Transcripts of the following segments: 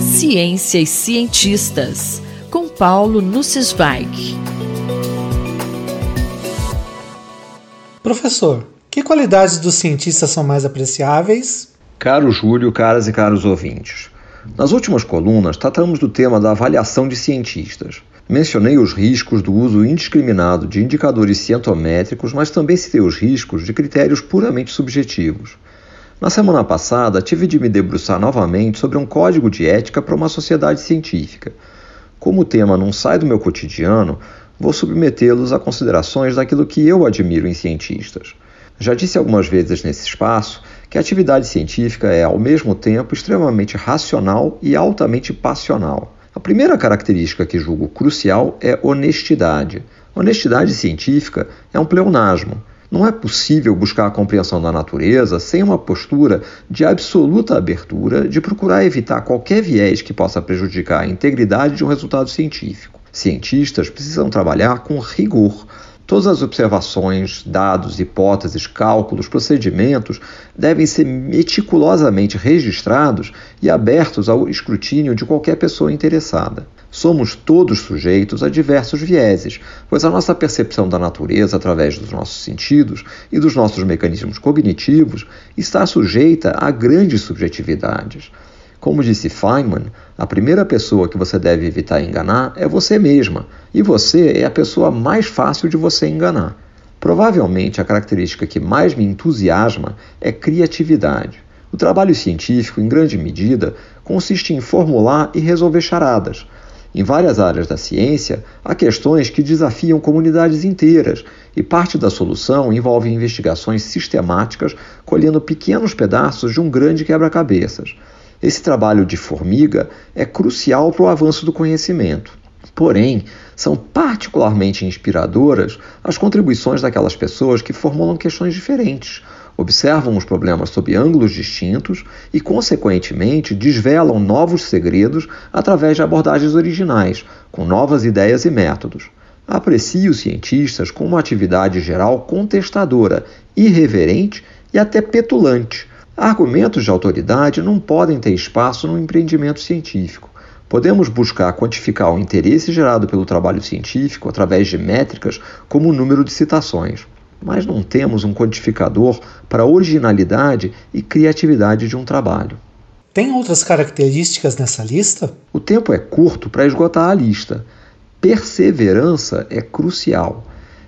Ciência e cientistas, com Paulo Nussweig. Professor, que qualidades dos cientistas são mais apreciáveis? Caro Júlio, caras e caros ouvintes. Nas últimas colunas, tratamos do tema da avaliação de cientistas. Mencionei os riscos do uso indiscriminado de indicadores cientométricos, mas também citei os riscos de critérios puramente subjetivos. Na semana passada, tive de me debruçar novamente sobre um código de ética para uma sociedade científica. Como o tema não sai do meu cotidiano, vou submetê-los a considerações daquilo que eu admiro em cientistas. Já disse algumas vezes nesse espaço que a atividade científica é, ao mesmo tempo, extremamente racional e altamente passional. A primeira característica que julgo crucial é honestidade. Honestidade científica é um pleonasmo. Não é possível buscar a compreensão da natureza sem uma postura de absoluta abertura de procurar evitar qualquer viés que possa prejudicar a integridade de um resultado científico. Cientistas precisam trabalhar com rigor. Todas as observações, dados, hipóteses, cálculos, procedimentos devem ser meticulosamente registrados e abertos ao escrutínio de qualquer pessoa interessada. Somos todos sujeitos a diversos vieses, pois a nossa percepção da natureza através dos nossos sentidos e dos nossos mecanismos cognitivos está sujeita a grandes subjetividades. Como disse Feynman, a primeira pessoa que você deve evitar enganar é você mesma, e você é a pessoa mais fácil de você enganar. Provavelmente a característica que mais me entusiasma é criatividade. O trabalho científico, em grande medida, consiste em formular e resolver charadas em várias áreas da ciência, há questões que desafiam comunidades inteiras, e parte da solução envolve investigações sistemáticas colhendo pequenos pedaços de um grande quebra-cabeças. Esse trabalho de formiga é crucial para o avanço do conhecimento. Porém, são particularmente inspiradoras as contribuições daquelas pessoas que formulam questões diferentes, observam os problemas sob ângulos distintos e, consequentemente, desvelam novos segredos através de abordagens originais, com novas ideias e métodos. Aprecio os cientistas com uma atividade geral contestadora, irreverente e até petulante. Argumentos de autoridade não podem ter espaço no empreendimento científico. Podemos buscar quantificar o interesse gerado pelo trabalho científico através de métricas como o número de citações mas não temos um quantificador para a originalidade e criatividade de um trabalho. Tem outras características nessa lista? O tempo é curto para esgotar a lista. Perseverança é crucial.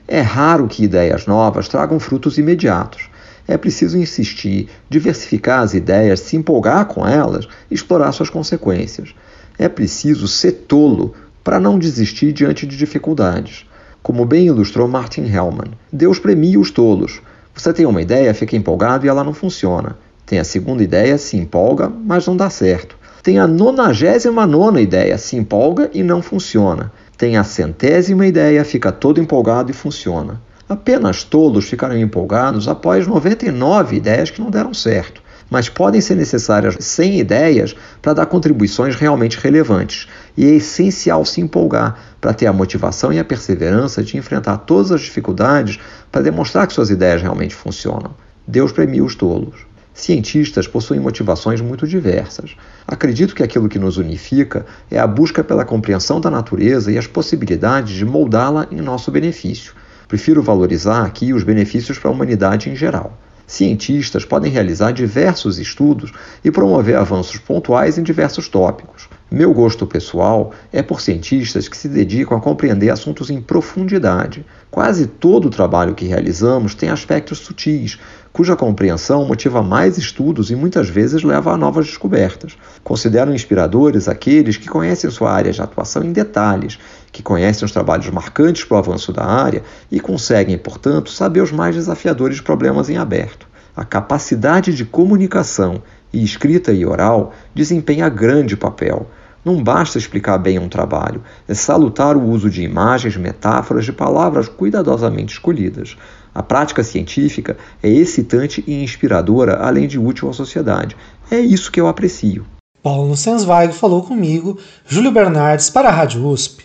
É raro que ideias novas tragam frutos imediatos. É preciso insistir, diversificar as ideias, se empolgar com elas e explorar suas consequências. É preciso ser tolo para não desistir diante de dificuldades. Como bem ilustrou Martin Hellman, Deus premia os tolos. Você tem uma ideia, fica empolgado e ela não funciona. Tem a segunda ideia, se empolga, mas não dá certo. Tem a nonagésima nona ideia, se empolga e não funciona. Tem a centésima ideia, fica todo empolgado e funciona. Apenas tolos ficaram empolgados após 99 ideias que não deram certo mas podem ser necessárias 100 ideias para dar contribuições realmente relevantes. E é essencial se empolgar para ter a motivação e a perseverança de enfrentar todas as dificuldades para demonstrar que suas ideias realmente funcionam. Deus premia os tolos. Cientistas possuem motivações muito diversas. Acredito que aquilo que nos unifica é a busca pela compreensão da natureza e as possibilidades de moldá-la em nosso benefício. Prefiro valorizar aqui os benefícios para a humanidade em geral. Cientistas podem realizar diversos estudos e promover avanços pontuais em diversos tópicos. Meu gosto pessoal é por cientistas que se dedicam a compreender assuntos em profundidade. Quase todo o trabalho que realizamos tem aspectos sutis, cuja compreensão motiva mais estudos e muitas vezes leva a novas descobertas. Considero inspiradores aqueles que conhecem sua área de atuação em detalhes, que conhecem os trabalhos marcantes para o avanço da área e conseguem, portanto, saber os mais desafiadores problemas em aberto. A capacidade de comunicação e escrita e oral desempenha grande papel. Não basta explicar bem um trabalho, é salutar o uso de imagens, metáforas, de palavras cuidadosamente escolhidas. A prática científica é excitante e inspiradora, além de útil à sociedade. É isso que eu aprecio. Paulo Sensweig falou comigo, Júlio Bernardes, para a Rádio USP.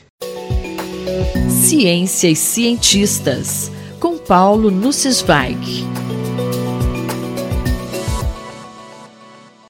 Ciência e cientistas, com Paulo Nussweig.